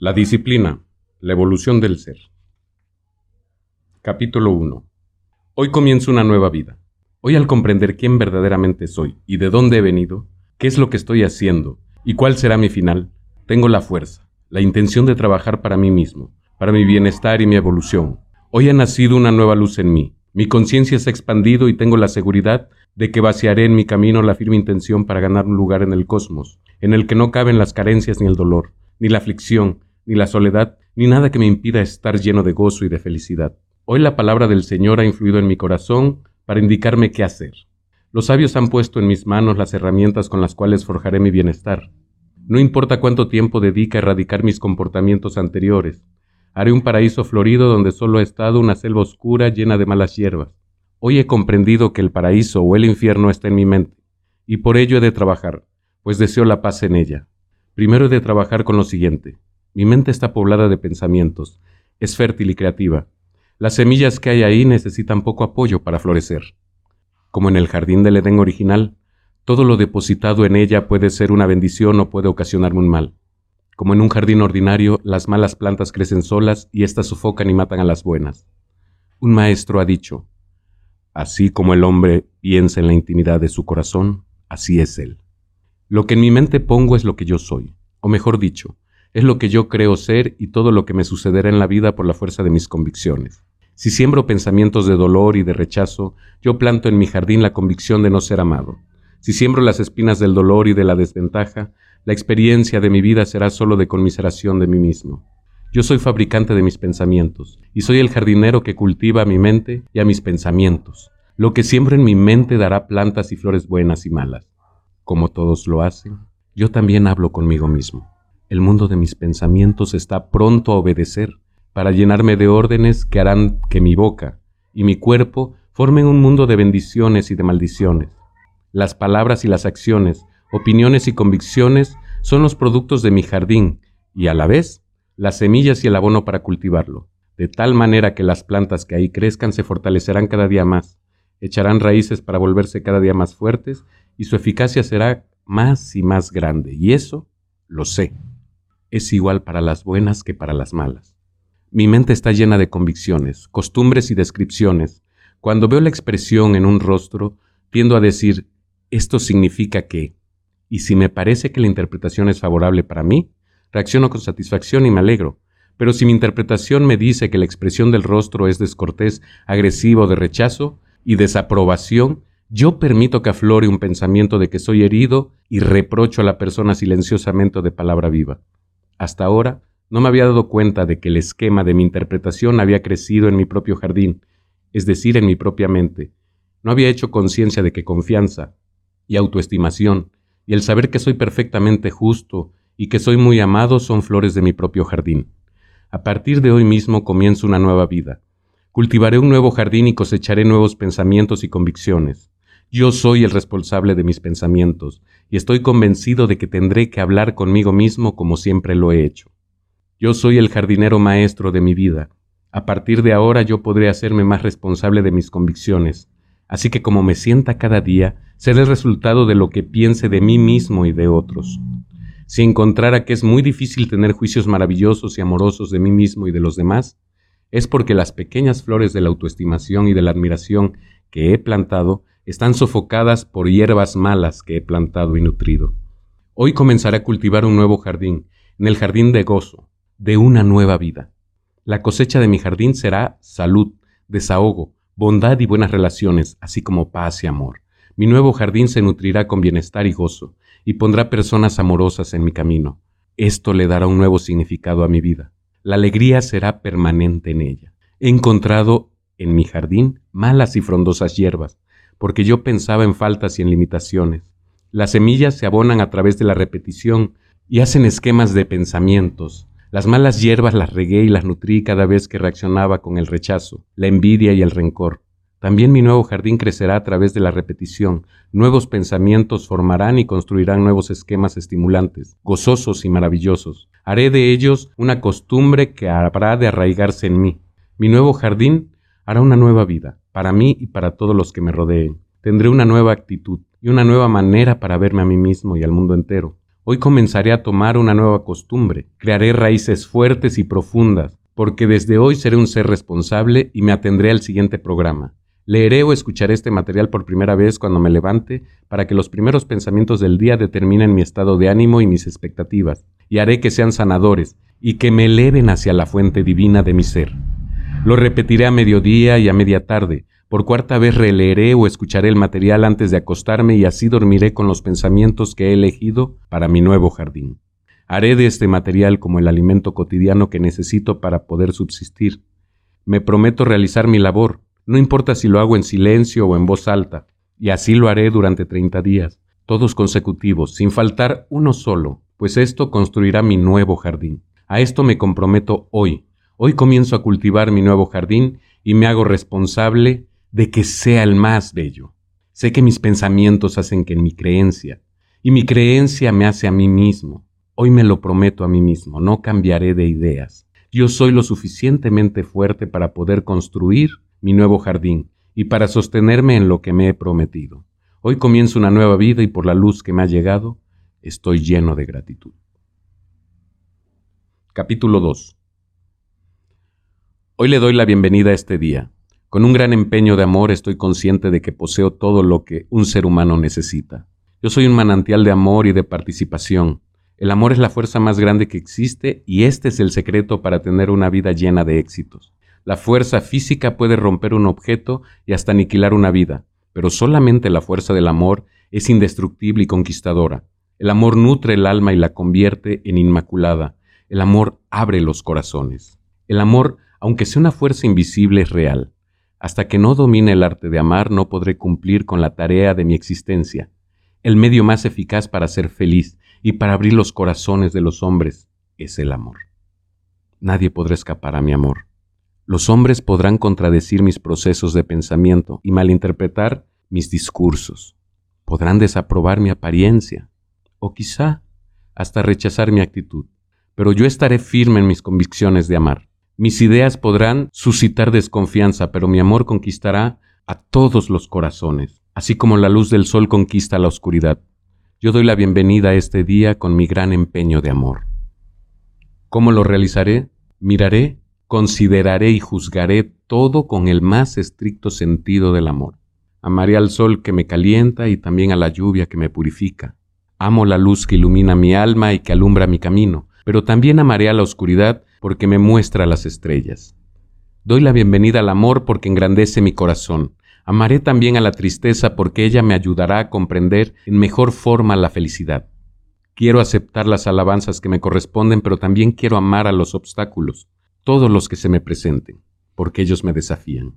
La disciplina, la evolución del ser. Capítulo 1. Hoy comienzo una nueva vida. Hoy al comprender quién verdaderamente soy y de dónde he venido, qué es lo que estoy haciendo y cuál será mi final, tengo la fuerza, la intención de trabajar para mí mismo, para mi bienestar y mi evolución. Hoy ha nacido una nueva luz en mí. Mi conciencia se ha expandido y tengo la seguridad de que vaciaré en mi camino la firme intención para ganar un lugar en el cosmos, en el que no caben las carencias ni el dolor, ni la aflicción, ni la soledad, ni nada que me impida estar lleno de gozo y de felicidad. Hoy la palabra del Señor ha influido en mi corazón para indicarme qué hacer. Los sabios han puesto en mis manos las herramientas con las cuales forjaré mi bienestar. No importa cuánto tiempo dedique a erradicar mis comportamientos anteriores. Haré un paraíso florido donde solo ha estado una selva oscura llena de malas hierbas. Hoy he comprendido que el paraíso o el infierno está en mi mente, y por ello he de trabajar, pues deseo la paz en ella. Primero he de trabajar con lo siguiente. Mi mente está poblada de pensamientos, es fértil y creativa. Las semillas que hay ahí necesitan poco apoyo para florecer. Como en el jardín del Edén original, todo lo depositado en ella puede ser una bendición o puede ocasionarme un mal. Como en un jardín ordinario, las malas plantas crecen solas y éstas sofocan y matan a las buenas. Un maestro ha dicho, así como el hombre piensa en la intimidad de su corazón, así es él. Lo que en mi mente pongo es lo que yo soy, o mejor dicho, es lo que yo creo ser y todo lo que me sucederá en la vida por la fuerza de mis convicciones. Si siembro pensamientos de dolor y de rechazo, yo planto en mi jardín la convicción de no ser amado. Si siembro las espinas del dolor y de la desventaja, la experiencia de mi vida será solo de conmiseración de mí mismo. Yo soy fabricante de mis pensamientos, y soy el jardinero que cultiva a mi mente y a mis pensamientos. Lo que siembro en mi mente dará plantas y flores buenas y malas. Como todos lo hacen, yo también hablo conmigo mismo. El mundo de mis pensamientos está pronto a obedecer para llenarme de órdenes que harán que mi boca y mi cuerpo formen un mundo de bendiciones y de maldiciones. Las palabras y las acciones, opiniones y convicciones son los productos de mi jardín y a la vez las semillas y el abono para cultivarlo, de tal manera que las plantas que ahí crezcan se fortalecerán cada día más, echarán raíces para volverse cada día más fuertes y su eficacia será más y más grande. Y eso lo sé es igual para las buenas que para las malas. Mi mente está llena de convicciones, costumbres y descripciones. Cuando veo la expresión en un rostro, tiendo a decir, esto significa que, y si me parece que la interpretación es favorable para mí, reacciono con satisfacción y me alegro. Pero si mi interpretación me dice que la expresión del rostro es descortés, agresivo, de rechazo y desaprobación, yo permito que aflore un pensamiento de que soy herido y reprocho a la persona silenciosamente de palabra viva. Hasta ahora no me había dado cuenta de que el esquema de mi interpretación había crecido en mi propio jardín, es decir, en mi propia mente. No había hecho conciencia de que confianza y autoestimación y el saber que soy perfectamente justo y que soy muy amado son flores de mi propio jardín. A partir de hoy mismo comienzo una nueva vida. Cultivaré un nuevo jardín y cosecharé nuevos pensamientos y convicciones. Yo soy el responsable de mis pensamientos, y estoy convencido de que tendré que hablar conmigo mismo como siempre lo he hecho. Yo soy el jardinero maestro de mi vida. A partir de ahora yo podré hacerme más responsable de mis convicciones, así que como me sienta cada día, seré el resultado de lo que piense de mí mismo y de otros. Si encontrara que es muy difícil tener juicios maravillosos y amorosos de mí mismo y de los demás, es porque las pequeñas flores de la autoestimación y de la admiración que he plantado están sofocadas por hierbas malas que he plantado y nutrido. Hoy comenzaré a cultivar un nuevo jardín, en el jardín de gozo, de una nueva vida. La cosecha de mi jardín será salud, desahogo, bondad y buenas relaciones, así como paz y amor. Mi nuevo jardín se nutrirá con bienestar y gozo, y pondrá personas amorosas en mi camino. Esto le dará un nuevo significado a mi vida. La alegría será permanente en ella. He encontrado en mi jardín malas y frondosas hierbas, porque yo pensaba en faltas y en limitaciones. Las semillas se abonan a través de la repetición y hacen esquemas de pensamientos. Las malas hierbas las regué y las nutrí cada vez que reaccionaba con el rechazo, la envidia y el rencor. También mi nuevo jardín crecerá a través de la repetición. Nuevos pensamientos formarán y construirán nuevos esquemas estimulantes, gozosos y maravillosos. Haré de ellos una costumbre que habrá de arraigarse en mí. Mi nuevo jardín hará una nueva vida, para mí y para todos los que me rodeen. Tendré una nueva actitud y una nueva manera para verme a mí mismo y al mundo entero. Hoy comenzaré a tomar una nueva costumbre, crearé raíces fuertes y profundas, porque desde hoy seré un ser responsable y me atendré al siguiente programa. Leeré o escucharé este material por primera vez cuando me levante para que los primeros pensamientos del día determinen mi estado de ánimo y mis expectativas, y haré que sean sanadores y que me eleven hacia la fuente divina de mi ser. Lo repetiré a mediodía y a media tarde. Por cuarta vez releeré o escucharé el material antes de acostarme y así dormiré con los pensamientos que he elegido para mi nuevo jardín. Haré de este material como el alimento cotidiano que necesito para poder subsistir. Me prometo realizar mi labor, no importa si lo hago en silencio o en voz alta, y así lo haré durante treinta días, todos consecutivos, sin faltar uno solo, pues esto construirá mi nuevo jardín. A esto me comprometo hoy. Hoy comienzo a cultivar mi nuevo jardín y me hago responsable de que sea el más bello. Sé que mis pensamientos hacen que mi creencia, y mi creencia me hace a mí mismo. Hoy me lo prometo a mí mismo, no cambiaré de ideas. Yo soy lo suficientemente fuerte para poder construir mi nuevo jardín y para sostenerme en lo que me he prometido. Hoy comienzo una nueva vida y por la luz que me ha llegado, estoy lleno de gratitud. Capítulo 2 Hoy le doy la bienvenida a este día. Con un gran empeño de amor estoy consciente de que poseo todo lo que un ser humano necesita. Yo soy un manantial de amor y de participación. El amor es la fuerza más grande que existe y este es el secreto para tener una vida llena de éxitos. La fuerza física puede romper un objeto y hasta aniquilar una vida, pero solamente la fuerza del amor es indestructible y conquistadora. El amor nutre el alma y la convierte en inmaculada. El amor abre los corazones. El amor, aunque sea una fuerza invisible, es real. Hasta que no domine el arte de amar, no podré cumplir con la tarea de mi existencia. El medio más eficaz para ser feliz y para abrir los corazones de los hombres es el amor. Nadie podrá escapar a mi amor. Los hombres podrán contradecir mis procesos de pensamiento y malinterpretar mis discursos. Podrán desaprobar mi apariencia o quizá hasta rechazar mi actitud. Pero yo estaré firme en mis convicciones de amar. Mis ideas podrán suscitar desconfianza, pero mi amor conquistará a todos los corazones, así como la luz del sol conquista la oscuridad. Yo doy la bienvenida a este día con mi gran empeño de amor. ¿Cómo lo realizaré? Miraré Consideraré y juzgaré todo con el más estricto sentido del amor. Amaré al sol que me calienta y también a la lluvia que me purifica. Amo la luz que ilumina mi alma y que alumbra mi camino, pero también amaré a la oscuridad porque me muestra las estrellas. Doy la bienvenida al amor porque engrandece mi corazón. Amaré también a la tristeza porque ella me ayudará a comprender en mejor forma la felicidad. Quiero aceptar las alabanzas que me corresponden, pero también quiero amar a los obstáculos todos los que se me presenten, porque ellos me desafían.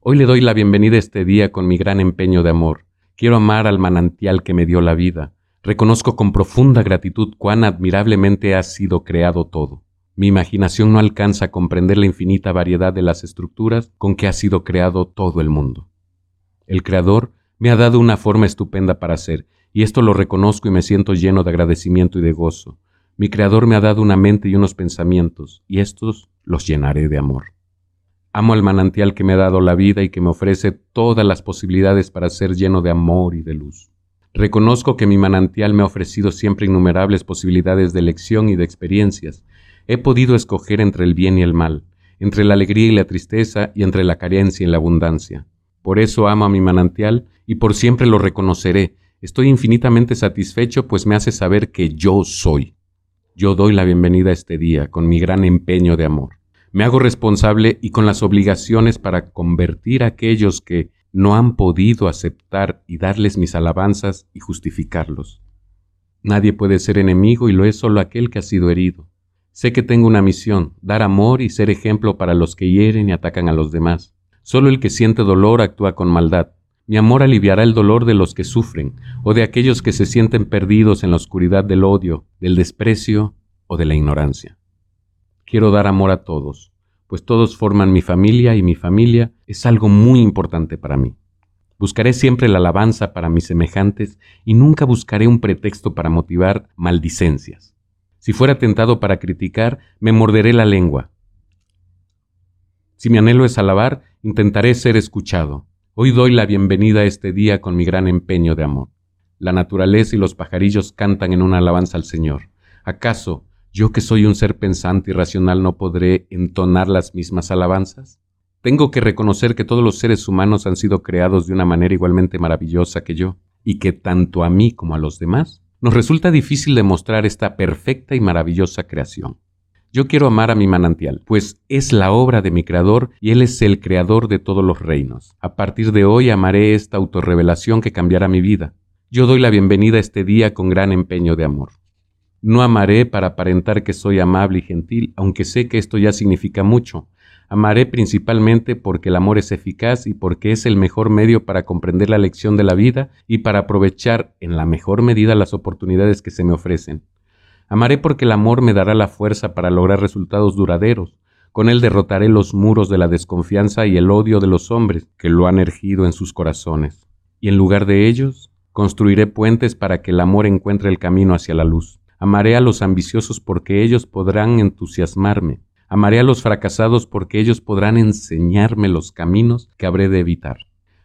Hoy le doy la bienvenida a este día con mi gran empeño de amor. Quiero amar al manantial que me dio la vida. Reconozco con profunda gratitud cuán admirablemente ha sido creado todo. Mi imaginación no alcanza a comprender la infinita variedad de las estructuras con que ha sido creado todo el mundo. El Creador me ha dado una forma estupenda para ser, y esto lo reconozco y me siento lleno de agradecimiento y de gozo. Mi Creador me ha dado una mente y unos pensamientos, y estos los llenaré de amor. Amo al manantial que me ha dado la vida y que me ofrece todas las posibilidades para ser lleno de amor y de luz. Reconozco que mi manantial me ha ofrecido siempre innumerables posibilidades de elección y de experiencias. He podido escoger entre el bien y el mal, entre la alegría y la tristeza y entre la carencia y la abundancia. Por eso amo a mi manantial y por siempre lo reconoceré. Estoy infinitamente satisfecho pues me hace saber que yo soy. Yo doy la bienvenida a este día con mi gran empeño de amor. Me hago responsable y con las obligaciones para convertir a aquellos que no han podido aceptar y darles mis alabanzas y justificarlos. Nadie puede ser enemigo y lo es solo aquel que ha sido herido. Sé que tengo una misión, dar amor y ser ejemplo para los que hieren y atacan a los demás. Solo el que siente dolor actúa con maldad. Mi amor aliviará el dolor de los que sufren o de aquellos que se sienten perdidos en la oscuridad del odio, del desprecio o de la ignorancia. Quiero dar amor a todos, pues todos forman mi familia y mi familia es algo muy importante para mí. Buscaré siempre la alabanza para mis semejantes y nunca buscaré un pretexto para motivar maldicencias. Si fuera tentado para criticar, me morderé la lengua. Si mi anhelo es alabar, intentaré ser escuchado Hoy doy la bienvenida a este día con mi gran empeño de amor. La naturaleza y los pajarillos cantan en una alabanza al Señor. ¿Acaso yo que soy un ser pensante y racional no podré entonar las mismas alabanzas? Tengo que reconocer que todos los seres humanos han sido creados de una manera igualmente maravillosa que yo, y que tanto a mí como a los demás nos resulta difícil demostrar esta perfecta y maravillosa creación. Yo quiero amar a mi manantial, pues es la obra de mi Creador y Él es el Creador de todos los reinos. A partir de hoy amaré esta autorrevelación que cambiará mi vida. Yo doy la bienvenida a este día con gran empeño de amor. No amaré para aparentar que soy amable y gentil, aunque sé que esto ya significa mucho. Amaré principalmente porque el amor es eficaz y porque es el mejor medio para comprender la lección de la vida y para aprovechar en la mejor medida las oportunidades que se me ofrecen. Amaré porque el amor me dará la fuerza para lograr resultados duraderos. Con él derrotaré los muros de la desconfianza y el odio de los hombres que lo han ergido en sus corazones. Y en lugar de ellos, construiré puentes para que el amor encuentre el camino hacia la luz. Amaré a los ambiciosos porque ellos podrán entusiasmarme. Amaré a los fracasados porque ellos podrán enseñarme los caminos que habré de evitar.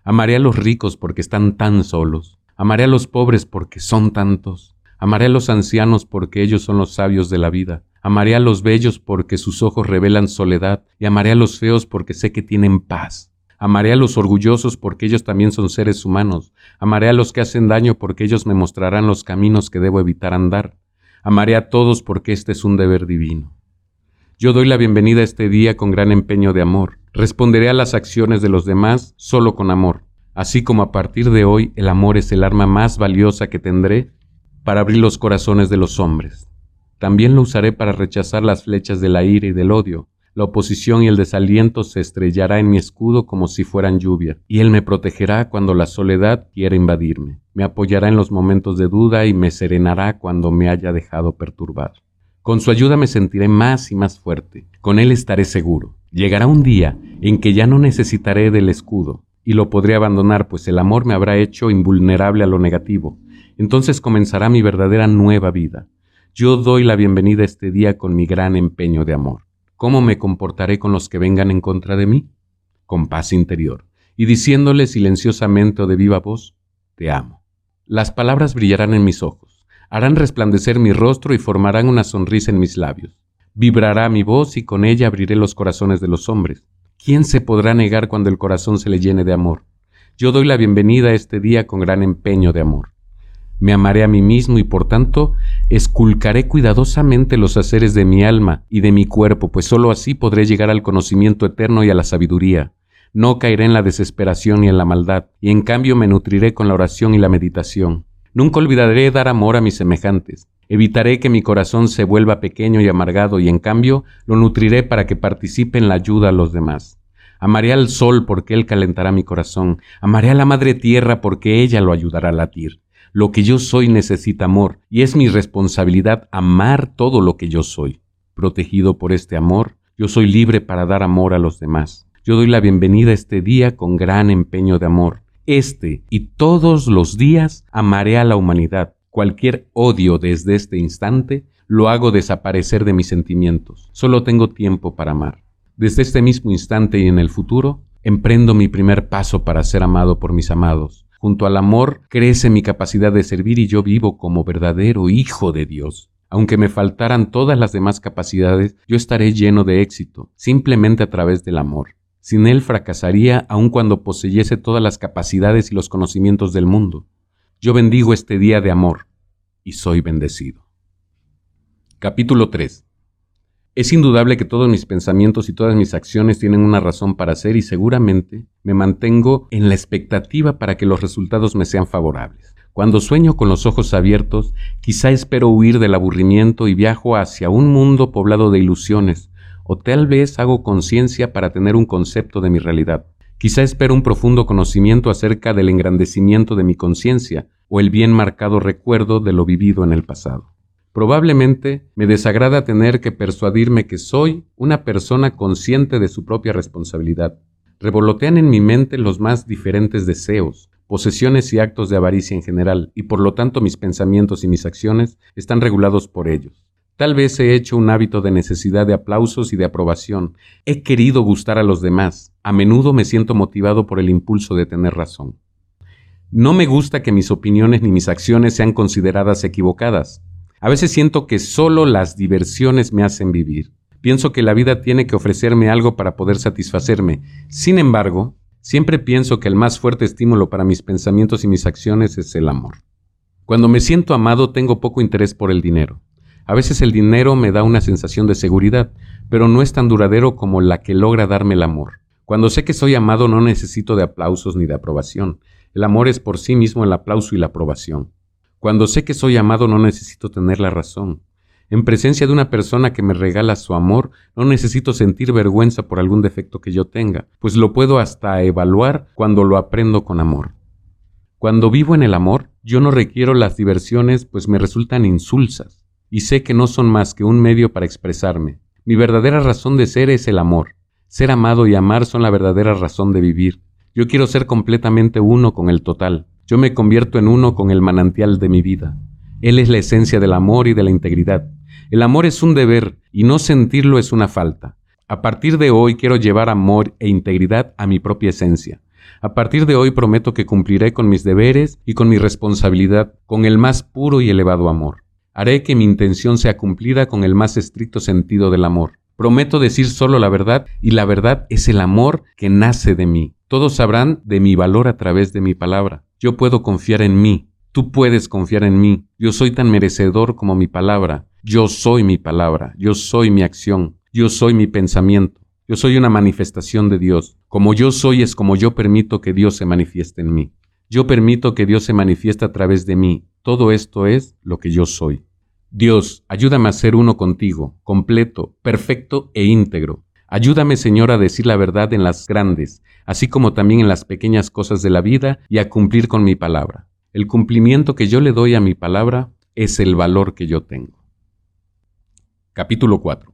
Amaré a los ricos porque están tan solos. Amaré a los pobres porque son tantos. Amaré a los ancianos porque ellos son los sabios de la vida. Amaré a los bellos porque sus ojos revelan soledad, y amaré a los feos porque sé que tienen paz. Amaré a los orgullosos porque ellos también son seres humanos. Amaré a los que hacen daño porque ellos me mostrarán los caminos que debo evitar andar. Amaré a todos porque este es un deber divino. Yo doy la bienvenida a este día con gran empeño de amor. Responderé a las acciones de los demás solo con amor. Así como a partir de hoy el amor es el arma más valiosa que tendré, para abrir los corazones de los hombres. También lo usaré para rechazar las flechas de la ira y del odio. La oposición y el desaliento se estrellará en mi escudo como si fueran lluvia, y Él me protegerá cuando la soledad quiera invadirme. Me apoyará en los momentos de duda y me serenará cuando me haya dejado perturbar. Con su ayuda me sentiré más y más fuerte. Con Él estaré seguro. Llegará un día en que ya no necesitaré del escudo, y lo podré abandonar, pues el amor me habrá hecho invulnerable a lo negativo, entonces comenzará mi verdadera nueva vida. Yo doy la bienvenida a este día con mi gran empeño de amor. ¿Cómo me comportaré con los que vengan en contra de mí? Con paz interior, y diciéndole silenciosamente o de viva voz, te amo. Las palabras brillarán en mis ojos, harán resplandecer mi rostro y formarán una sonrisa en mis labios. Vibrará mi voz y con ella abriré los corazones de los hombres. ¿Quién se podrá negar cuando el corazón se le llene de amor? Yo doy la bienvenida a este día con gran empeño de amor. Me amaré a mí mismo y por tanto esculcaré cuidadosamente los haceres de mi alma y de mi cuerpo, pues sólo así podré llegar al conocimiento eterno y a la sabiduría. No caeré en la desesperación y en la maldad, y en cambio me nutriré con la oración y la meditación. Nunca olvidaré dar amor a mis semejantes. Evitaré que mi corazón se vuelva pequeño y amargado, y en cambio lo nutriré para que participe en la ayuda a los demás. Amaré al sol porque él calentará mi corazón. Amaré a la madre tierra porque ella lo ayudará a latir. Lo que yo soy necesita amor y es mi responsabilidad amar todo lo que yo soy. Protegido por este amor, yo soy libre para dar amor a los demás. Yo doy la bienvenida a este día con gran empeño de amor. Este y todos los días amaré a la humanidad. Cualquier odio desde este instante lo hago desaparecer de mis sentimientos. Solo tengo tiempo para amar. Desde este mismo instante y en el futuro, emprendo mi primer paso para ser amado por mis amados. Junto al amor crece mi capacidad de servir y yo vivo como verdadero hijo de Dios. Aunque me faltaran todas las demás capacidades, yo estaré lleno de éxito, simplemente a través del amor. Sin él fracasaría aun cuando poseyese todas las capacidades y los conocimientos del mundo. Yo bendigo este día de amor y soy bendecido. Capítulo 3 es indudable que todos mis pensamientos y todas mis acciones tienen una razón para ser y seguramente me mantengo en la expectativa para que los resultados me sean favorables. Cuando sueño con los ojos abiertos, quizá espero huir del aburrimiento y viajo hacia un mundo poblado de ilusiones, o tal vez hago conciencia para tener un concepto de mi realidad. Quizá espero un profundo conocimiento acerca del engrandecimiento de mi conciencia o el bien marcado recuerdo de lo vivido en el pasado. Probablemente me desagrada tener que persuadirme que soy una persona consciente de su propia responsabilidad. Revolotean en mi mente los más diferentes deseos, posesiones y actos de avaricia en general, y por lo tanto mis pensamientos y mis acciones están regulados por ellos. Tal vez he hecho un hábito de necesidad de aplausos y de aprobación. He querido gustar a los demás. A menudo me siento motivado por el impulso de tener razón. No me gusta que mis opiniones ni mis acciones sean consideradas equivocadas. A veces siento que solo las diversiones me hacen vivir. Pienso que la vida tiene que ofrecerme algo para poder satisfacerme. Sin embargo, siempre pienso que el más fuerte estímulo para mis pensamientos y mis acciones es el amor. Cuando me siento amado tengo poco interés por el dinero. A veces el dinero me da una sensación de seguridad, pero no es tan duradero como la que logra darme el amor. Cuando sé que soy amado no necesito de aplausos ni de aprobación. El amor es por sí mismo el aplauso y la aprobación. Cuando sé que soy amado no necesito tener la razón. En presencia de una persona que me regala su amor, no necesito sentir vergüenza por algún defecto que yo tenga, pues lo puedo hasta evaluar cuando lo aprendo con amor. Cuando vivo en el amor, yo no requiero las diversiones, pues me resultan insulsas, y sé que no son más que un medio para expresarme. Mi verdadera razón de ser es el amor. Ser amado y amar son la verdadera razón de vivir. Yo quiero ser completamente uno con el total. Yo me convierto en uno con el manantial de mi vida. Él es la esencia del amor y de la integridad. El amor es un deber y no sentirlo es una falta. A partir de hoy quiero llevar amor e integridad a mi propia esencia. A partir de hoy prometo que cumpliré con mis deberes y con mi responsabilidad con el más puro y elevado amor. Haré que mi intención sea cumplida con el más estricto sentido del amor. Prometo decir solo la verdad y la verdad es el amor que nace de mí. Todos sabrán de mi valor a través de mi palabra. Yo puedo confiar en mí. Tú puedes confiar en mí. Yo soy tan merecedor como mi palabra. Yo soy mi palabra. Yo soy mi acción. Yo soy mi pensamiento. Yo soy una manifestación de Dios. Como yo soy es como yo permito que Dios se manifieste en mí. Yo permito que Dios se manifieste a través de mí. Todo esto es lo que yo soy. Dios, ayúdame a ser uno contigo, completo, perfecto e íntegro. Ayúdame, Señor, a decir la verdad en las grandes, así como también en las pequeñas cosas de la vida y a cumplir con mi palabra. El cumplimiento que yo le doy a mi palabra es el valor que yo tengo. Capítulo 4.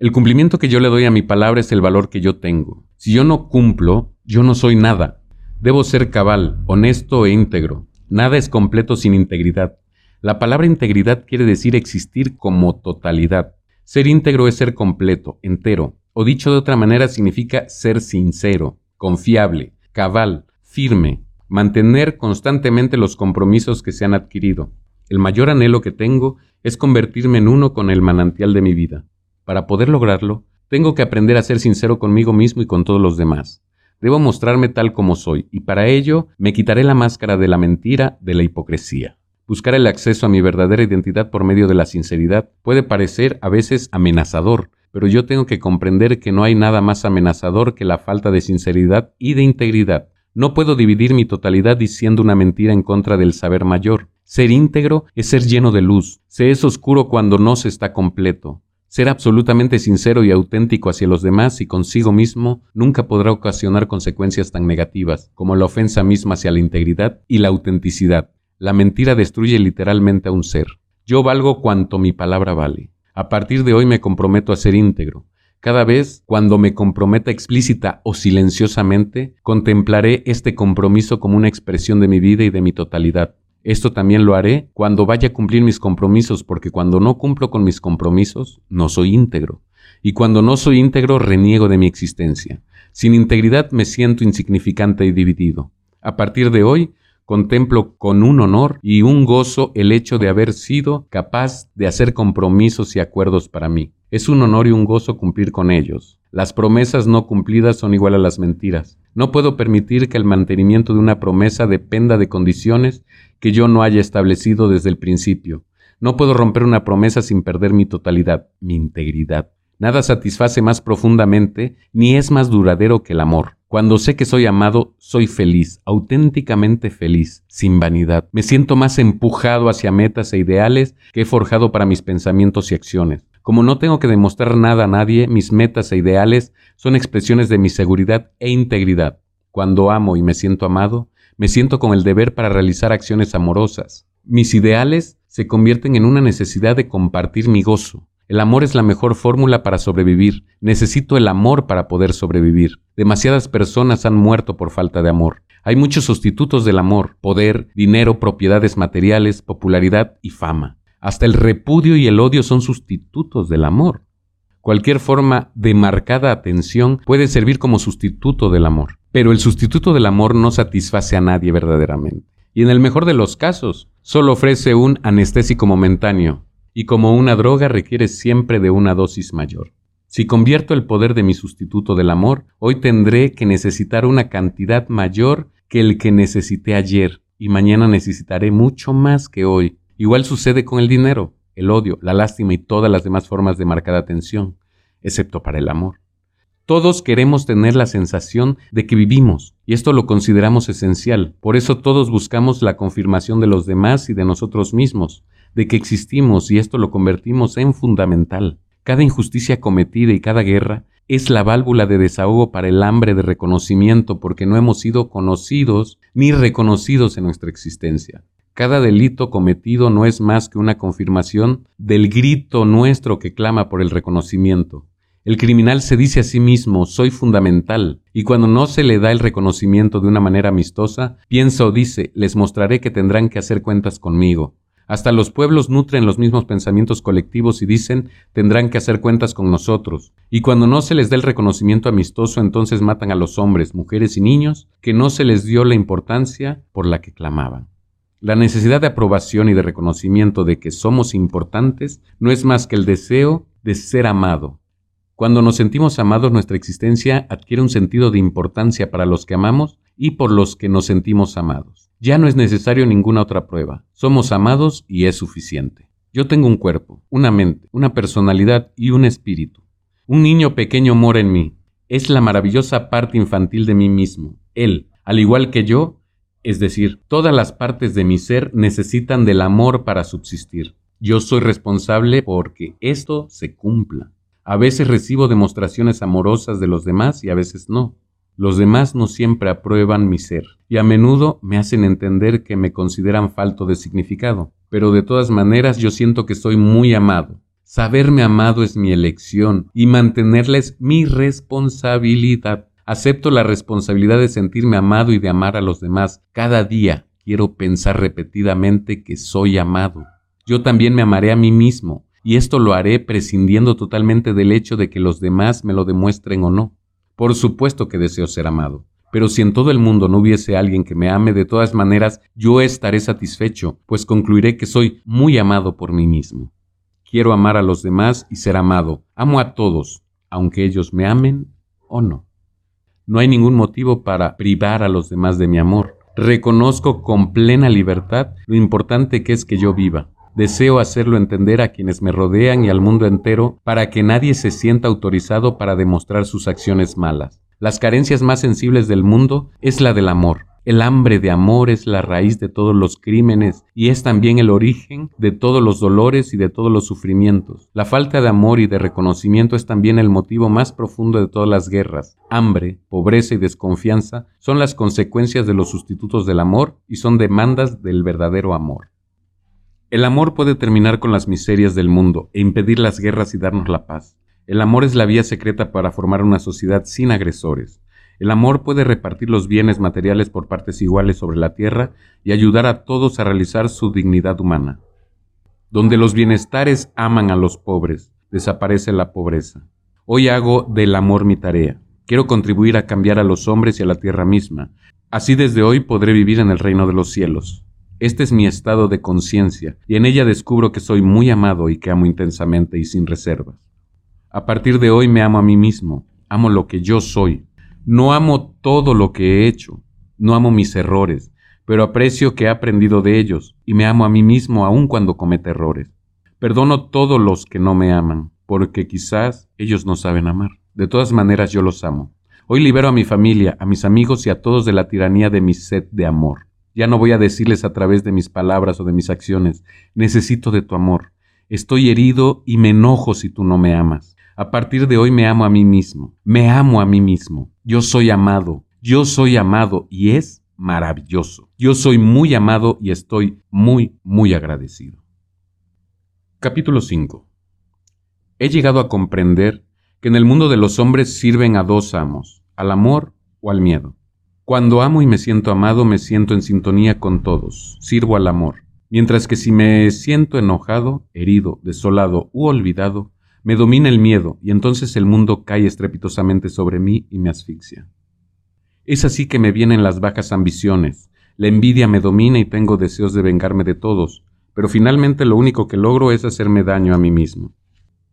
El cumplimiento que yo le doy a mi palabra es el valor que yo tengo. Si yo no cumplo, yo no soy nada. Debo ser cabal, honesto e íntegro. Nada es completo sin integridad. La palabra integridad quiere decir existir como totalidad. Ser íntegro es ser completo, entero, o dicho de otra manera significa ser sincero, confiable, cabal, firme, mantener constantemente los compromisos que se han adquirido. El mayor anhelo que tengo es convertirme en uno con el manantial de mi vida. Para poder lograrlo, tengo que aprender a ser sincero conmigo mismo y con todos los demás. Debo mostrarme tal como soy, y para ello me quitaré la máscara de la mentira, de la hipocresía. Buscar el acceso a mi verdadera identidad por medio de la sinceridad puede parecer a veces amenazador, pero yo tengo que comprender que no hay nada más amenazador que la falta de sinceridad y de integridad. No puedo dividir mi totalidad diciendo una mentira en contra del saber mayor. Ser íntegro es ser lleno de luz. Se es oscuro cuando no se está completo. Ser absolutamente sincero y auténtico hacia los demás y consigo mismo nunca podrá ocasionar consecuencias tan negativas como la ofensa misma hacia la integridad y la autenticidad. La mentira destruye literalmente a un ser. Yo valgo cuanto mi palabra vale. A partir de hoy me comprometo a ser íntegro. Cada vez, cuando me comprometa explícita o silenciosamente, contemplaré este compromiso como una expresión de mi vida y de mi totalidad. Esto también lo haré cuando vaya a cumplir mis compromisos, porque cuando no cumplo con mis compromisos, no soy íntegro. Y cuando no soy íntegro, reniego de mi existencia. Sin integridad me siento insignificante y dividido. A partir de hoy, Contemplo con un honor y un gozo el hecho de haber sido capaz de hacer compromisos y acuerdos para mí. Es un honor y un gozo cumplir con ellos. Las promesas no cumplidas son igual a las mentiras. No puedo permitir que el mantenimiento de una promesa dependa de condiciones que yo no haya establecido desde el principio. No puedo romper una promesa sin perder mi totalidad, mi integridad. Nada satisface más profundamente ni es más duradero que el amor. Cuando sé que soy amado, soy feliz, auténticamente feliz, sin vanidad. Me siento más empujado hacia metas e ideales que he forjado para mis pensamientos y acciones. Como no tengo que demostrar nada a nadie, mis metas e ideales son expresiones de mi seguridad e integridad. Cuando amo y me siento amado, me siento con el deber para realizar acciones amorosas. Mis ideales se convierten en una necesidad de compartir mi gozo. El amor es la mejor fórmula para sobrevivir. Necesito el amor para poder sobrevivir. Demasiadas personas han muerto por falta de amor. Hay muchos sustitutos del amor, poder, dinero, propiedades materiales, popularidad y fama. Hasta el repudio y el odio son sustitutos del amor. Cualquier forma de marcada atención puede servir como sustituto del amor. Pero el sustituto del amor no satisface a nadie verdaderamente. Y en el mejor de los casos, solo ofrece un anestésico momentáneo, y como una droga requiere siempre de una dosis mayor. Si convierto el poder de mi sustituto del amor, hoy tendré que necesitar una cantidad mayor que el que necesité ayer, y mañana necesitaré mucho más que hoy. Igual sucede con el dinero, el odio, la lástima y todas las demás formas de marcada atención, excepto para el amor. Todos queremos tener la sensación de que vivimos, y esto lo consideramos esencial. Por eso todos buscamos la confirmación de los demás y de nosotros mismos, de que existimos, y esto lo convertimos en fundamental. Cada injusticia cometida y cada guerra es la válvula de desahogo para el hambre de reconocimiento porque no hemos sido conocidos ni reconocidos en nuestra existencia. Cada delito cometido no es más que una confirmación del grito nuestro que clama por el reconocimiento. El criminal se dice a sí mismo, soy fundamental, y cuando no se le da el reconocimiento de una manera amistosa, piensa o dice, les mostraré que tendrán que hacer cuentas conmigo. Hasta los pueblos nutren los mismos pensamientos colectivos y dicen, tendrán que hacer cuentas con nosotros. Y cuando no se les da el reconocimiento amistoso, entonces matan a los hombres, mujeres y niños que no se les dio la importancia por la que clamaban. La necesidad de aprobación y de reconocimiento de que somos importantes no es más que el deseo de ser amado, cuando nos sentimos amados, nuestra existencia adquiere un sentido de importancia para los que amamos y por los que nos sentimos amados. Ya no es necesario ninguna otra prueba. Somos amados y es suficiente. Yo tengo un cuerpo, una mente, una personalidad y un espíritu. Un niño pequeño mora en mí. Es la maravillosa parte infantil de mí mismo. Él, al igual que yo, es decir, todas las partes de mi ser necesitan del amor para subsistir. Yo soy responsable porque esto se cumpla. A veces recibo demostraciones amorosas de los demás y a veces no. Los demás no siempre aprueban mi ser y a menudo me hacen entender que me consideran falto de significado, pero de todas maneras yo siento que soy muy amado. Saberme amado es mi elección y mantenerla es mi responsabilidad. Acepto la responsabilidad de sentirme amado y de amar a los demás. Cada día quiero pensar repetidamente que soy amado. Yo también me amaré a mí mismo y esto lo haré prescindiendo totalmente del hecho de que los demás me lo demuestren o no. Por supuesto que deseo ser amado, pero si en todo el mundo no hubiese alguien que me ame, de todas maneras yo estaré satisfecho, pues concluiré que soy muy amado por mí mismo. Quiero amar a los demás y ser amado. Amo a todos, aunque ellos me amen o no. No hay ningún motivo para privar a los demás de mi amor. Reconozco con plena libertad lo importante que es que yo viva. Deseo hacerlo entender a quienes me rodean y al mundo entero para que nadie se sienta autorizado para demostrar sus acciones malas. Las carencias más sensibles del mundo es la del amor. El hambre de amor es la raíz de todos los crímenes y es también el origen de todos los dolores y de todos los sufrimientos. La falta de amor y de reconocimiento es también el motivo más profundo de todas las guerras. Hambre, pobreza y desconfianza son las consecuencias de los sustitutos del amor y son demandas del verdadero amor. El amor puede terminar con las miserias del mundo e impedir las guerras y darnos la paz. El amor es la vía secreta para formar una sociedad sin agresores. El amor puede repartir los bienes materiales por partes iguales sobre la tierra y ayudar a todos a realizar su dignidad humana. Donde los bienestares aman a los pobres, desaparece la pobreza. Hoy hago del amor mi tarea. Quiero contribuir a cambiar a los hombres y a la tierra misma. Así desde hoy podré vivir en el reino de los cielos. Este es mi estado de conciencia, y en ella descubro que soy muy amado y que amo intensamente y sin reservas. A partir de hoy me amo a mí mismo, amo lo que yo soy. No amo todo lo que he hecho, no amo mis errores, pero aprecio que he aprendido de ellos, y me amo a mí mismo aun cuando comete errores. Perdono todos los que no me aman, porque quizás ellos no saben amar. De todas maneras yo los amo. Hoy libero a mi familia, a mis amigos y a todos de la tiranía de mi sed de amor. Ya no voy a decirles a través de mis palabras o de mis acciones, necesito de tu amor. Estoy herido y me enojo si tú no me amas. A partir de hoy me amo a mí mismo. Me amo a mí mismo. Yo soy amado. Yo soy amado y es maravilloso. Yo soy muy amado y estoy muy, muy agradecido. Capítulo 5. He llegado a comprender que en el mundo de los hombres sirven a dos amos, al amor o al miedo. Cuando amo y me siento amado, me siento en sintonía con todos, sirvo al amor. Mientras que si me siento enojado, herido, desolado u olvidado, me domina el miedo y entonces el mundo cae estrepitosamente sobre mí y me asfixia. Es así que me vienen las bajas ambiciones, la envidia me domina y tengo deseos de vengarme de todos, pero finalmente lo único que logro es hacerme daño a mí mismo.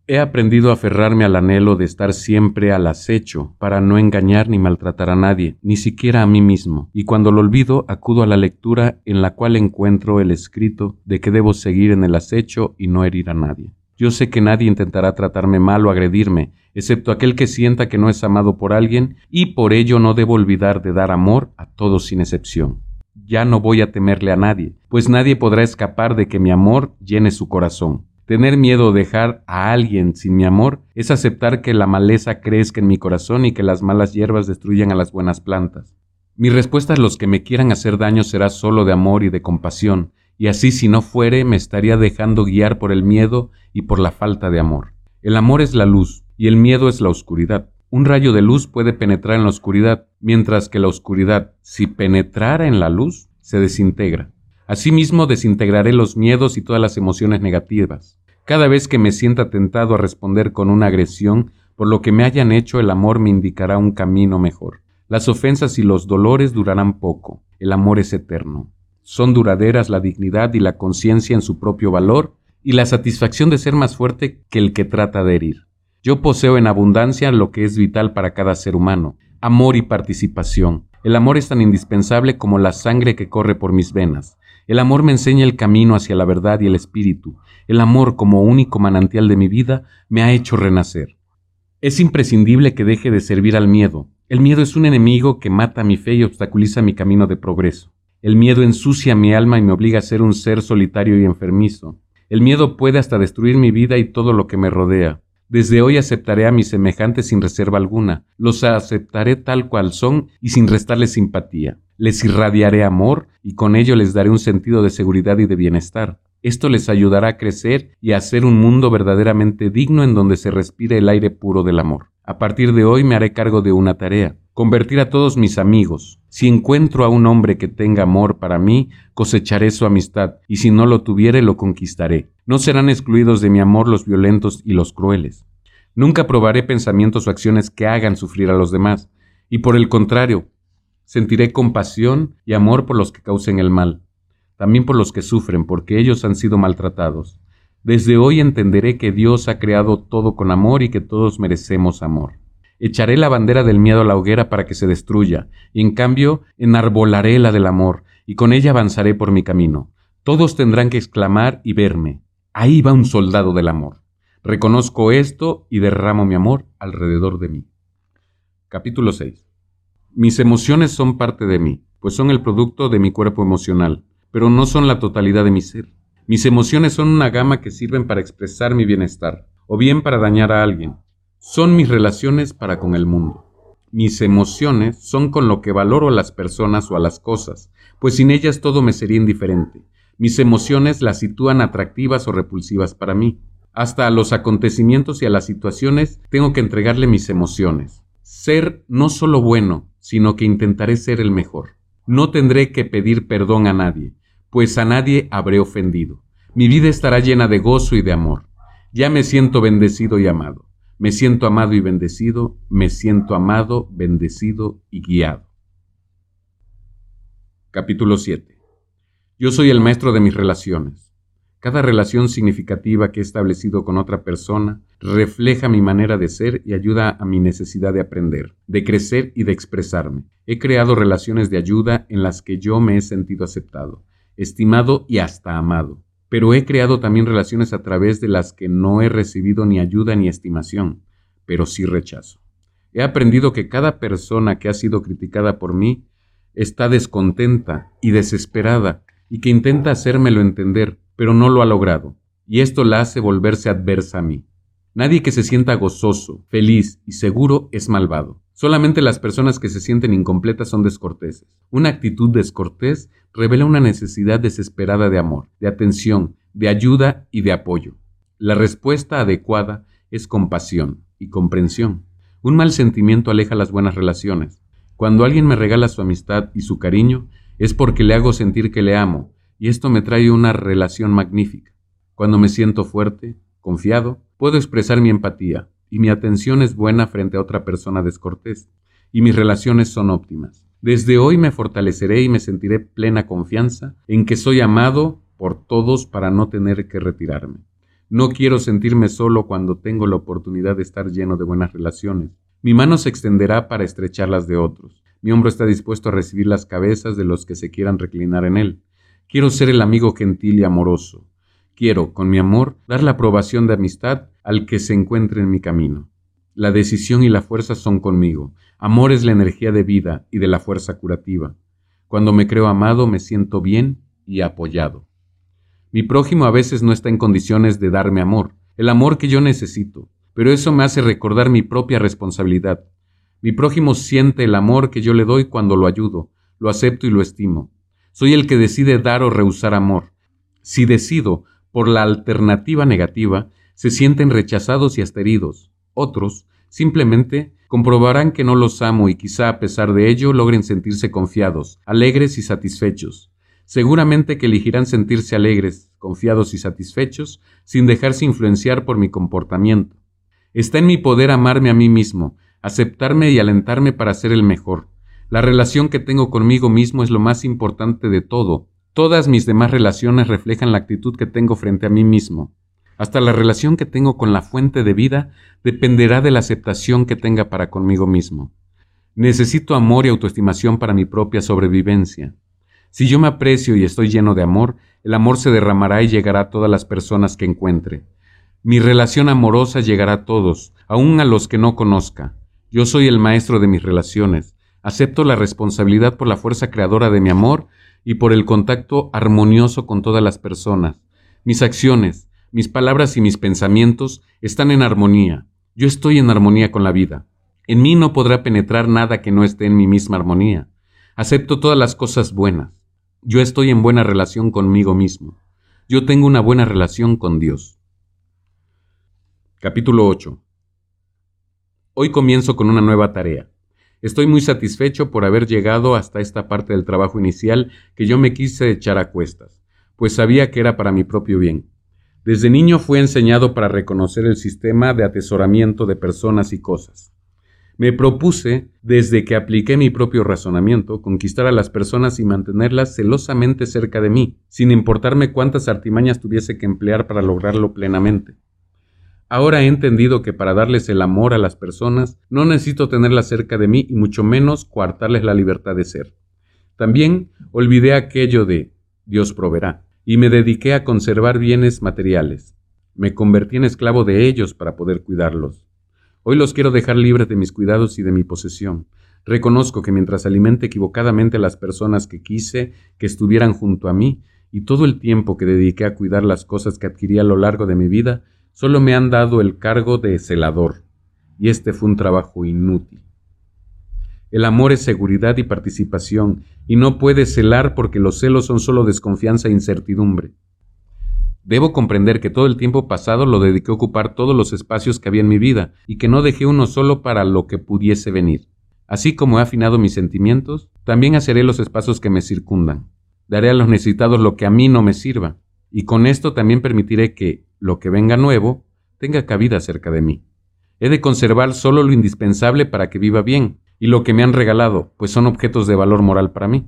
He aprendido a aferrarme al anhelo de estar siempre al acecho para no engañar ni maltratar a nadie, ni siquiera a mí mismo, y cuando lo olvido acudo a la lectura en la cual encuentro el escrito de que debo seguir en el acecho y no herir a nadie. Yo sé que nadie intentará tratarme mal o agredirme, excepto aquel que sienta que no es amado por alguien, y por ello no debo olvidar de dar amor a todos sin excepción. Ya no voy a temerle a nadie, pues nadie podrá escapar de que mi amor llene su corazón. Tener miedo o dejar a alguien sin mi amor es aceptar que la maleza crezca en mi corazón y que las malas hierbas destruyan a las buenas plantas. Mi respuesta a los que me quieran hacer daño será solo de amor y de compasión, y así si no fuere me estaría dejando guiar por el miedo y por la falta de amor. El amor es la luz y el miedo es la oscuridad. Un rayo de luz puede penetrar en la oscuridad, mientras que la oscuridad, si penetrara en la luz, se desintegra. Asimismo, desintegraré los miedos y todas las emociones negativas. Cada vez que me sienta tentado a responder con una agresión, por lo que me hayan hecho, el amor me indicará un camino mejor. Las ofensas y los dolores durarán poco. El amor es eterno. Son duraderas la dignidad y la conciencia en su propio valor y la satisfacción de ser más fuerte que el que trata de herir. Yo poseo en abundancia lo que es vital para cada ser humano, amor y participación. El amor es tan indispensable como la sangre que corre por mis venas. El amor me enseña el camino hacia la verdad y el espíritu. El amor, como único manantial de mi vida, me ha hecho renacer. Es imprescindible que deje de servir al miedo. El miedo es un enemigo que mata mi fe y obstaculiza mi camino de progreso. El miedo ensucia mi alma y me obliga a ser un ser solitario y enfermizo. El miedo puede hasta destruir mi vida y todo lo que me rodea. Desde hoy aceptaré a mis semejantes sin reserva alguna, los aceptaré tal cual son y sin restarles simpatía. Les irradiaré amor y con ello les daré un sentido de seguridad y de bienestar. Esto les ayudará a crecer y a hacer un mundo verdaderamente digno en donde se respire el aire puro del amor. A partir de hoy me haré cargo de una tarea, convertir a todos mis amigos. Si encuentro a un hombre que tenga amor para mí, cosecharé su amistad, y si no lo tuviere, lo conquistaré. No serán excluidos de mi amor los violentos y los crueles. Nunca probaré pensamientos o acciones que hagan sufrir a los demás, y por el contrario, sentiré compasión y amor por los que causen el mal, también por los que sufren, porque ellos han sido maltratados. Desde hoy entenderé que Dios ha creado todo con amor y que todos merecemos amor. Echaré la bandera del miedo a la hoguera para que se destruya, y en cambio enarbolaré la del amor, y con ella avanzaré por mi camino. Todos tendrán que exclamar y verme. Ahí va un soldado del amor. Reconozco esto y derramo mi amor alrededor de mí. Capítulo 6. Mis emociones son parte de mí, pues son el producto de mi cuerpo emocional, pero no son la totalidad de mi ser. Mis emociones son una gama que sirven para expresar mi bienestar, o bien para dañar a alguien. Son mis relaciones para con el mundo. Mis emociones son con lo que valoro a las personas o a las cosas, pues sin ellas todo me sería indiferente. Mis emociones las sitúan atractivas o repulsivas para mí. Hasta a los acontecimientos y a las situaciones tengo que entregarle mis emociones. Ser no solo bueno, sino que intentaré ser el mejor. No tendré que pedir perdón a nadie, pues a nadie habré ofendido. Mi vida estará llena de gozo y de amor. Ya me siento bendecido y amado. Me siento amado y bendecido, me siento amado, bendecido y guiado. Capítulo 7. Yo soy el maestro de mis relaciones. Cada relación significativa que he establecido con otra persona refleja mi manera de ser y ayuda a mi necesidad de aprender, de crecer y de expresarme. He creado relaciones de ayuda en las que yo me he sentido aceptado, estimado y hasta amado. Pero he creado también relaciones a través de las que no he recibido ni ayuda ni estimación, pero sí rechazo. He aprendido que cada persona que ha sido criticada por mí está descontenta y desesperada y que intenta hacérmelo entender, pero no lo ha logrado, y esto la hace volverse adversa a mí. Nadie que se sienta gozoso, feliz y seguro es malvado. Solamente las personas que se sienten incompletas son descorteses. Una actitud descortés revela una necesidad desesperada de amor, de atención, de ayuda y de apoyo. La respuesta adecuada es compasión y comprensión. Un mal sentimiento aleja las buenas relaciones. Cuando alguien me regala su amistad y su cariño, es porque le hago sentir que le amo y esto me trae una relación magnífica. Cuando me siento fuerte, confiado, puedo expresar mi empatía y mi atención es buena frente a otra persona descortés. y mis relaciones son óptimas. Desde hoy me fortaleceré y me sentiré plena confianza en que soy amado por todos para no tener que retirarme. No quiero sentirme solo cuando tengo la oportunidad de estar lleno de buenas relaciones. Mi mano se extenderá para estrechar las de otros. Mi hombro está dispuesto a recibir las cabezas de los que se quieran reclinar en él. Quiero ser el amigo gentil y amoroso. Quiero, con mi amor, dar la aprobación de amistad al que se encuentre en mi camino. La decisión y la fuerza son conmigo. Amor es la energía de vida y de la fuerza curativa. Cuando me creo amado me siento bien y apoyado. Mi prójimo a veces no está en condiciones de darme amor, el amor que yo necesito, pero eso me hace recordar mi propia responsabilidad. Mi prójimo siente el amor que yo le doy cuando lo ayudo, lo acepto y lo estimo. Soy el que decide dar o rehusar amor. Si decido por la alternativa negativa, se sienten rechazados y hasta heridos. Otros, simplemente, comprobarán que no los amo y quizá a pesar de ello logren sentirse confiados, alegres y satisfechos. Seguramente que elegirán sentirse alegres, confiados y satisfechos sin dejarse influenciar por mi comportamiento. Está en mi poder amarme a mí mismo, aceptarme y alentarme para ser el mejor. La relación que tengo conmigo mismo es lo más importante de todo. Todas mis demás relaciones reflejan la actitud que tengo frente a mí mismo. Hasta la relación que tengo con la fuente de vida dependerá de la aceptación que tenga para conmigo mismo. Necesito amor y autoestimación para mi propia sobrevivencia. Si yo me aprecio y estoy lleno de amor, el amor se derramará y llegará a todas las personas que encuentre. Mi relación amorosa llegará a todos, aun a los que no conozca. Yo soy el maestro de mis relaciones. Acepto la responsabilidad por la fuerza creadora de mi amor y por el contacto armonioso con todas las personas. Mis acciones, mis palabras y mis pensamientos están en armonía. Yo estoy en armonía con la vida. En mí no podrá penetrar nada que no esté en mi misma armonía. Acepto todas las cosas buenas. Yo estoy en buena relación conmigo mismo. Yo tengo una buena relación con Dios. Capítulo 8. Hoy comienzo con una nueva tarea. Estoy muy satisfecho por haber llegado hasta esta parte del trabajo inicial que yo me quise echar a cuestas, pues sabía que era para mi propio bien. Desde niño fui enseñado para reconocer el sistema de atesoramiento de personas y cosas. Me propuse, desde que apliqué mi propio razonamiento, conquistar a las personas y mantenerlas celosamente cerca de mí, sin importarme cuántas artimañas tuviese que emplear para lograrlo plenamente. Ahora he entendido que para darles el amor a las personas no necesito tenerlas cerca de mí y mucho menos coartarles la libertad de ser. También olvidé aquello de Dios proveerá y me dediqué a conservar bienes materiales. Me convertí en esclavo de ellos para poder cuidarlos. Hoy los quiero dejar libres de mis cuidados y de mi posesión. Reconozco que mientras alimente equivocadamente a las personas que quise que estuvieran junto a mí, y todo el tiempo que dediqué a cuidar las cosas que adquirí a lo largo de mi vida, Solo me han dado el cargo de celador, y este fue un trabajo inútil. El amor es seguridad y participación, y no puede celar porque los celos son solo desconfianza e incertidumbre. Debo comprender que todo el tiempo pasado lo dediqué a ocupar todos los espacios que había en mi vida, y que no dejé uno solo para lo que pudiese venir. Así como he afinado mis sentimientos, también haceré los espacios que me circundan. Daré a los necesitados lo que a mí no me sirva, y con esto también permitiré que, lo que venga nuevo, tenga cabida cerca de mí. He de conservar solo lo indispensable para que viva bien, y lo que me han regalado, pues son objetos de valor moral para mí.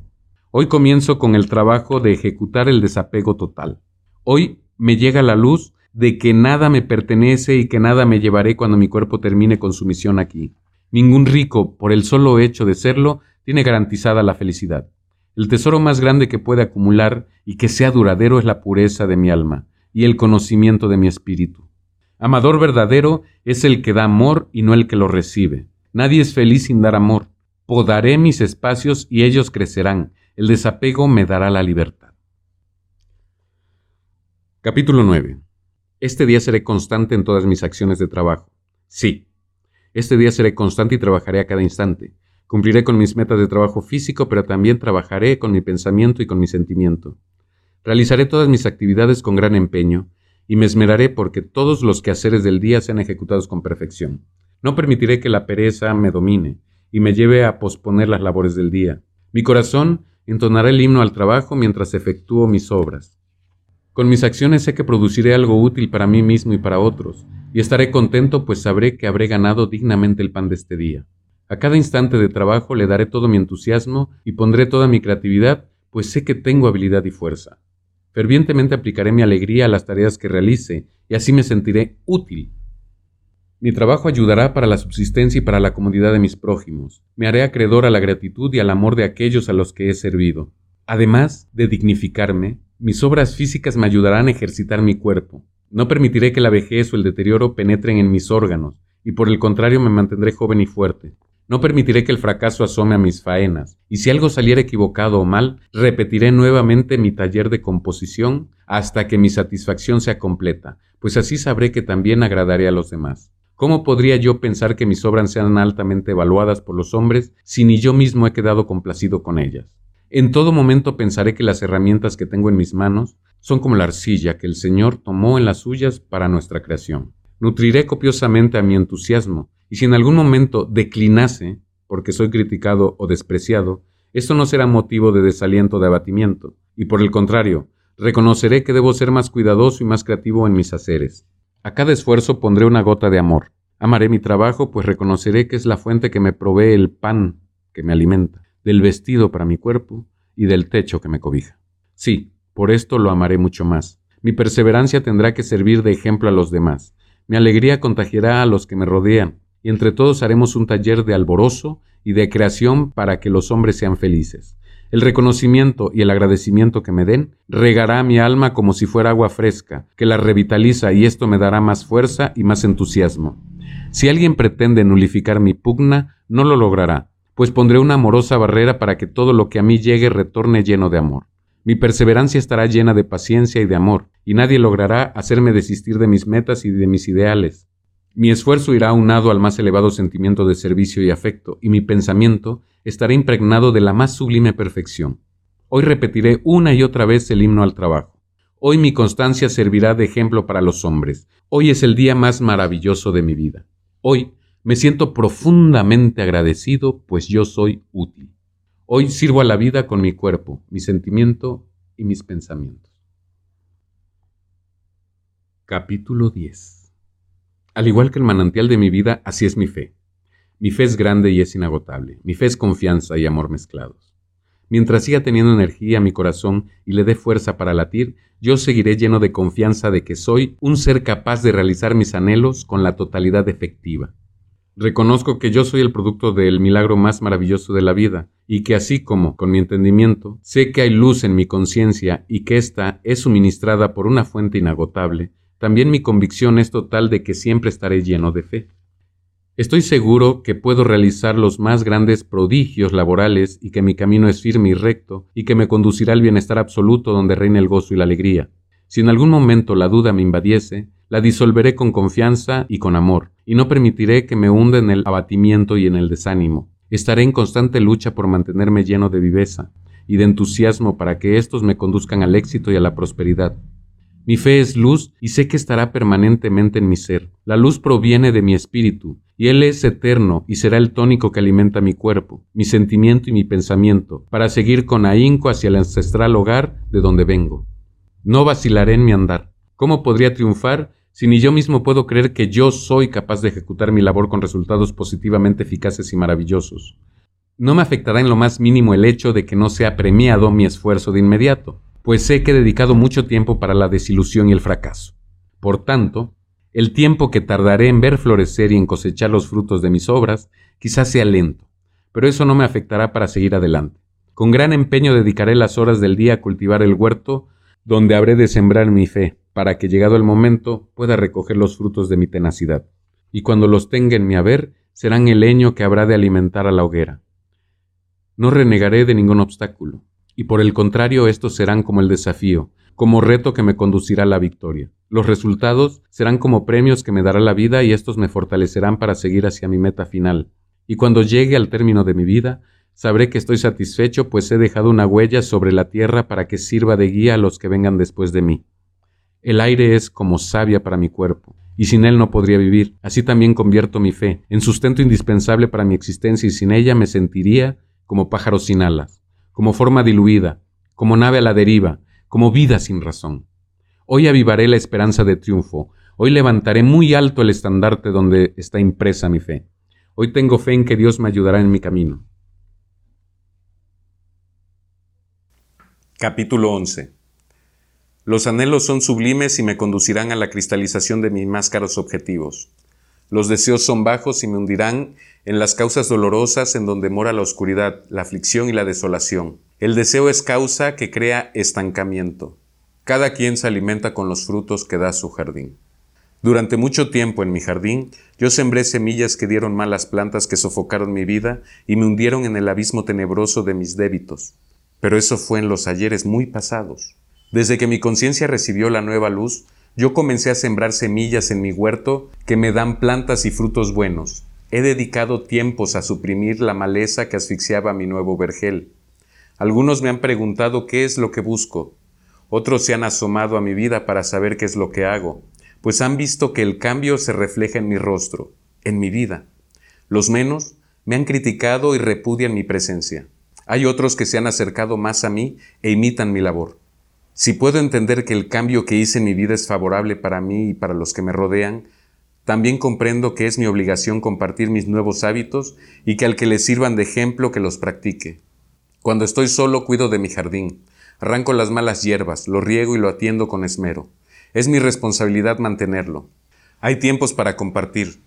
Hoy comienzo con el trabajo de ejecutar el desapego total. Hoy me llega la luz de que nada me pertenece y que nada me llevaré cuando mi cuerpo termine con su misión aquí. Ningún rico, por el solo hecho de serlo, tiene garantizada la felicidad. El tesoro más grande que puede acumular y que sea duradero es la pureza de mi alma y el conocimiento de mi espíritu. Amador verdadero es el que da amor y no el que lo recibe. Nadie es feliz sin dar amor. Podaré mis espacios y ellos crecerán. El desapego me dará la libertad. Capítulo 9. Este día seré constante en todas mis acciones de trabajo. Sí, este día seré constante y trabajaré a cada instante. Cumpliré con mis metas de trabajo físico, pero también trabajaré con mi pensamiento y con mi sentimiento. Realizaré todas mis actividades con gran empeño y me esmeraré porque todos los quehaceres del día sean ejecutados con perfección. No permitiré que la pereza me domine y me lleve a posponer las labores del día. Mi corazón entonará el himno al trabajo mientras efectúo mis obras. Con mis acciones sé que produciré algo útil para mí mismo y para otros, y estaré contento pues sabré que habré ganado dignamente el pan de este día. A cada instante de trabajo le daré todo mi entusiasmo y pondré toda mi creatividad, pues sé que tengo habilidad y fuerza. Fervientemente aplicaré mi alegría a las tareas que realice, y así me sentiré útil. Mi trabajo ayudará para la subsistencia y para la comodidad de mis prójimos. Me haré acreedor a la gratitud y al amor de aquellos a los que he servido. Además de dignificarme, mis obras físicas me ayudarán a ejercitar mi cuerpo. No permitiré que la vejez o el deterioro penetren en mis órganos, y por el contrario me mantendré joven y fuerte. No permitiré que el fracaso asome a mis faenas, y si algo saliera equivocado o mal, repetiré nuevamente mi taller de composición hasta que mi satisfacción sea completa, pues así sabré que también agradaré a los demás. ¿Cómo podría yo pensar que mis obras sean altamente evaluadas por los hombres si ni yo mismo he quedado complacido con ellas? En todo momento pensaré que las herramientas que tengo en mis manos son como la arcilla que el Señor tomó en las suyas para nuestra creación. Nutriré copiosamente a mi entusiasmo, y si en algún momento declinase, porque soy criticado o despreciado, esto no será motivo de desaliento o de abatimiento, y por el contrario, reconoceré que debo ser más cuidadoso y más creativo en mis haceres. A cada esfuerzo pondré una gota de amor. Amaré mi trabajo, pues reconoceré que es la fuente que me provee el pan que me alimenta, del vestido para mi cuerpo y del techo que me cobija. Sí, por esto lo amaré mucho más. Mi perseverancia tendrá que servir de ejemplo a los demás. Mi alegría contagiará a los que me rodean, y entre todos haremos un taller de alborozo y de creación para que los hombres sean felices. El reconocimiento y el agradecimiento que me den regará mi alma como si fuera agua fresca, que la revitaliza y esto me dará más fuerza y más entusiasmo. Si alguien pretende nulificar mi pugna, no lo logrará, pues pondré una amorosa barrera para que todo lo que a mí llegue retorne lleno de amor. Mi perseverancia estará llena de paciencia y de amor, y nadie logrará hacerme desistir de mis metas y de mis ideales. Mi esfuerzo irá aunado al más elevado sentimiento de servicio y afecto, y mi pensamiento estará impregnado de la más sublime perfección. Hoy repetiré una y otra vez el himno al trabajo. Hoy mi constancia servirá de ejemplo para los hombres. Hoy es el día más maravilloso de mi vida. Hoy me siento profundamente agradecido, pues yo soy útil. Hoy sirvo a la vida con mi cuerpo, mi sentimiento y mis pensamientos. Capítulo 10 al igual que el manantial de mi vida, así es mi fe. Mi fe es grande y es inagotable. Mi fe es confianza y amor mezclados. Mientras siga teniendo energía mi corazón y le dé fuerza para latir, yo seguiré lleno de confianza de que soy un ser capaz de realizar mis anhelos con la totalidad efectiva. Reconozco que yo soy el producto del milagro más maravilloso de la vida, y que así como, con mi entendimiento, sé que hay luz en mi conciencia y que ésta es suministrada por una fuente inagotable, también mi convicción es total de que siempre estaré lleno de fe. Estoy seguro que puedo realizar los más grandes prodigios laborales y que mi camino es firme y recto y que me conducirá al bienestar absoluto donde reina el gozo y la alegría. Si en algún momento la duda me invadiese, la disolveré con confianza y con amor, y no permitiré que me hunda en el abatimiento y en el desánimo. Estaré en constante lucha por mantenerme lleno de viveza y de entusiasmo para que éstos me conduzcan al éxito y a la prosperidad. Mi fe es luz y sé que estará permanentemente en mi ser. La luz proviene de mi espíritu, y Él es eterno y será el tónico que alimenta mi cuerpo, mi sentimiento y mi pensamiento, para seguir con ahínco hacia el ancestral hogar de donde vengo. No vacilaré en mi andar. ¿Cómo podría triunfar si ni yo mismo puedo creer que yo soy capaz de ejecutar mi labor con resultados positivamente eficaces y maravillosos? No me afectará en lo más mínimo el hecho de que no sea premiado mi esfuerzo de inmediato pues sé que he dedicado mucho tiempo para la desilusión y el fracaso. Por tanto, el tiempo que tardaré en ver florecer y en cosechar los frutos de mis obras quizás sea lento, pero eso no me afectará para seguir adelante. Con gran empeño dedicaré las horas del día a cultivar el huerto donde habré de sembrar mi fe, para que llegado el momento pueda recoger los frutos de mi tenacidad. Y cuando los tenga en mi haber, serán el leño que habrá de alimentar a la hoguera. No renegaré de ningún obstáculo, y por el contrario estos serán como el desafío, como reto que me conducirá a la victoria. Los resultados serán como premios que me dará la vida y estos me fortalecerán para seguir hacia mi meta final. Y cuando llegue al término de mi vida, sabré que estoy satisfecho pues he dejado una huella sobre la tierra para que sirva de guía a los que vengan después de mí. El aire es como savia para mi cuerpo, y sin él no podría vivir. Así también convierto mi fe en sustento indispensable para mi existencia y sin ella me sentiría como pájaro sin alas como forma diluida, como nave a la deriva, como vida sin razón. Hoy avivaré la esperanza de triunfo, hoy levantaré muy alto el estandarte donde está impresa mi fe. Hoy tengo fe en que Dios me ayudará en mi camino. Capítulo 11 Los anhelos son sublimes y me conducirán a la cristalización de mis más caros objetivos. Los deseos son bajos y me hundirán en las causas dolorosas en donde mora la oscuridad, la aflicción y la desolación. El deseo es causa que crea estancamiento. Cada quien se alimenta con los frutos que da su jardín. Durante mucho tiempo en mi jardín, yo sembré semillas que dieron malas plantas que sofocaron mi vida y me hundieron en el abismo tenebroso de mis débitos. Pero eso fue en los ayeres muy pasados. Desde que mi conciencia recibió la nueva luz, yo comencé a sembrar semillas en mi huerto que me dan plantas y frutos buenos. He dedicado tiempos a suprimir la maleza que asfixiaba mi nuevo vergel. Algunos me han preguntado qué es lo que busco. Otros se han asomado a mi vida para saber qué es lo que hago, pues han visto que el cambio se refleja en mi rostro, en mi vida. Los menos me han criticado y repudian mi presencia. Hay otros que se han acercado más a mí e imitan mi labor. Si puedo entender que el cambio que hice en mi vida es favorable para mí y para los que me rodean, también comprendo que es mi obligación compartir mis nuevos hábitos y que al que les sirvan de ejemplo que los practique. Cuando estoy solo cuido de mi jardín, Arranco las malas hierbas, lo riego y lo atiendo con esmero. Es mi responsabilidad mantenerlo. Hay tiempos para compartir.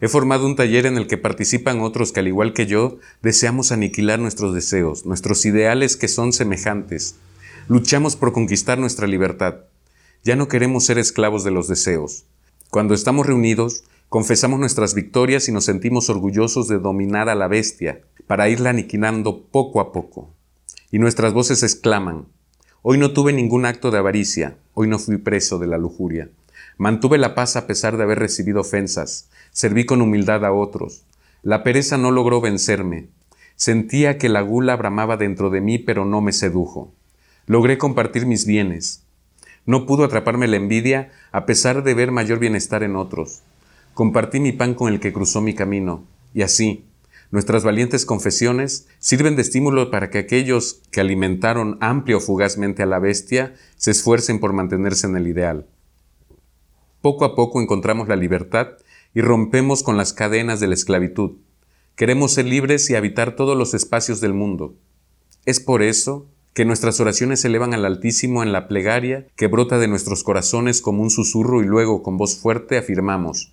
He formado un taller en el que participan otros que, al igual que yo, deseamos aniquilar nuestros deseos, nuestros ideales que son semejantes. Luchamos por conquistar nuestra libertad. Ya no queremos ser esclavos de los deseos. Cuando estamos reunidos, confesamos nuestras victorias y nos sentimos orgullosos de dominar a la bestia, para irla aniquilando poco a poco. Y nuestras voces exclaman, Hoy no tuve ningún acto de avaricia, hoy no fui preso de la lujuria. Mantuve la paz a pesar de haber recibido ofensas, serví con humildad a otros. La pereza no logró vencerme. Sentía que la gula bramaba dentro de mí, pero no me sedujo. Logré compartir mis bienes. No pudo atraparme la envidia a pesar de ver mayor bienestar en otros. Compartí mi pan con el que cruzó mi camino, y así, Nuestras valientes confesiones sirven de estímulo para que aquellos que alimentaron amplio o fugazmente a la bestia se esfuercen por mantenerse en el ideal. Poco a poco encontramos la libertad y rompemos con las cadenas de la esclavitud. Queremos ser libres y habitar todos los espacios del mundo. Es por eso que nuestras oraciones se elevan al Altísimo en la plegaria que brota de nuestros corazones como un susurro y luego con voz fuerte afirmamos,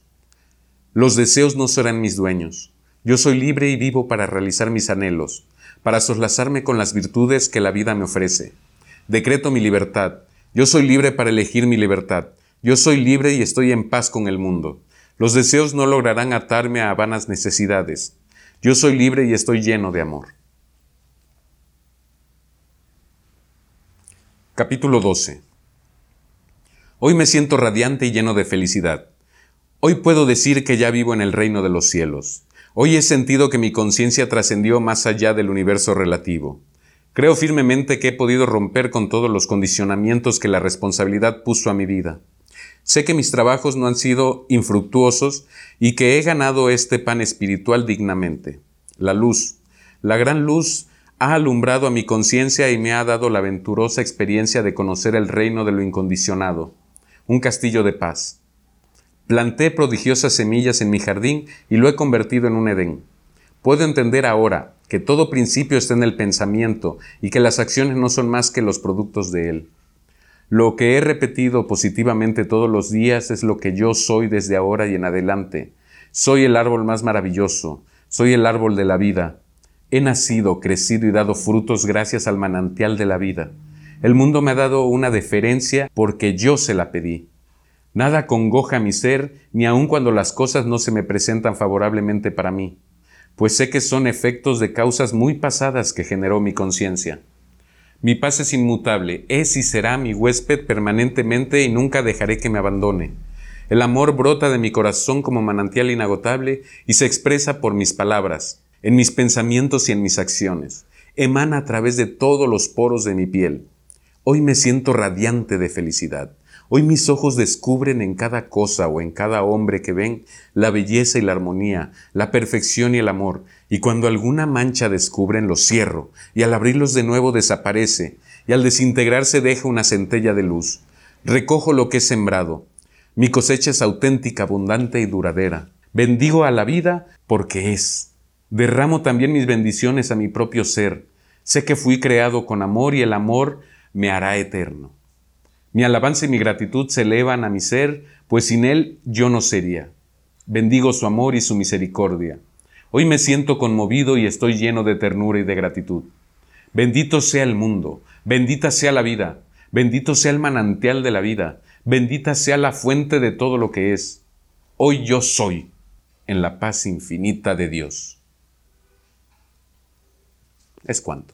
Los deseos no serán mis dueños, yo soy libre y vivo para realizar mis anhelos, para soslazarme con las virtudes que la vida me ofrece. Decreto mi libertad. Yo soy libre para elegir mi libertad. Yo soy libre y estoy en paz con el mundo. Los deseos no lograrán atarme a vanas necesidades. Yo soy libre y estoy lleno de amor. Capítulo 12 Hoy me siento radiante y lleno de felicidad. Hoy puedo decir que ya vivo en el reino de los cielos. Hoy he sentido que mi conciencia trascendió más allá del universo relativo. Creo firmemente que he podido romper con todos los condicionamientos que la responsabilidad puso a mi vida. Sé que mis trabajos no han sido infructuosos y que he ganado este pan espiritual dignamente. La luz, la gran luz, ha alumbrado a mi conciencia y me ha dado la aventurosa experiencia de conocer el reino de lo incondicionado, un castillo de paz. Planté prodigiosas semillas en mi jardín y lo he convertido en un Edén. Puedo entender ahora que todo principio está en el pensamiento y que las acciones no son más que los productos de él. Lo que he repetido positivamente todos los días es lo que yo soy desde ahora y en adelante. Soy el árbol más maravilloso, soy el árbol de la vida. He nacido, crecido y dado frutos gracias al manantial de la vida. El mundo me ha dado una deferencia porque yo se la pedí. Nada congoja mi ser, ni aun cuando las cosas no se me presentan favorablemente para mí, pues sé que son efectos de causas muy pasadas que generó mi conciencia. Mi paz es inmutable, es y será mi huésped permanentemente y nunca dejaré que me abandone. El amor brota de mi corazón como manantial inagotable y se expresa por mis palabras, en mis pensamientos y en mis acciones. Emana a través de todos los poros de mi piel. Hoy me siento radiante de felicidad. Hoy mis ojos descubren en cada cosa o en cada hombre que ven la belleza y la armonía, la perfección y el amor, y cuando alguna mancha descubren lo cierro, y al abrirlos de nuevo desaparece, y al desintegrarse deja una centella de luz. Recojo lo que he sembrado. Mi cosecha es auténtica, abundante y duradera. Bendigo a la vida porque es. Derramo también mis bendiciones a mi propio ser. Sé que fui creado con amor y el amor me hará eterno. Mi alabanza y mi gratitud se elevan a mi ser, pues sin él yo no sería. Bendigo su amor y su misericordia. Hoy me siento conmovido y estoy lleno de ternura y de gratitud. Bendito sea el mundo, bendita sea la vida, bendito sea el manantial de la vida, bendita sea la fuente de todo lo que es. Hoy yo soy en la paz infinita de Dios. Es cuanto.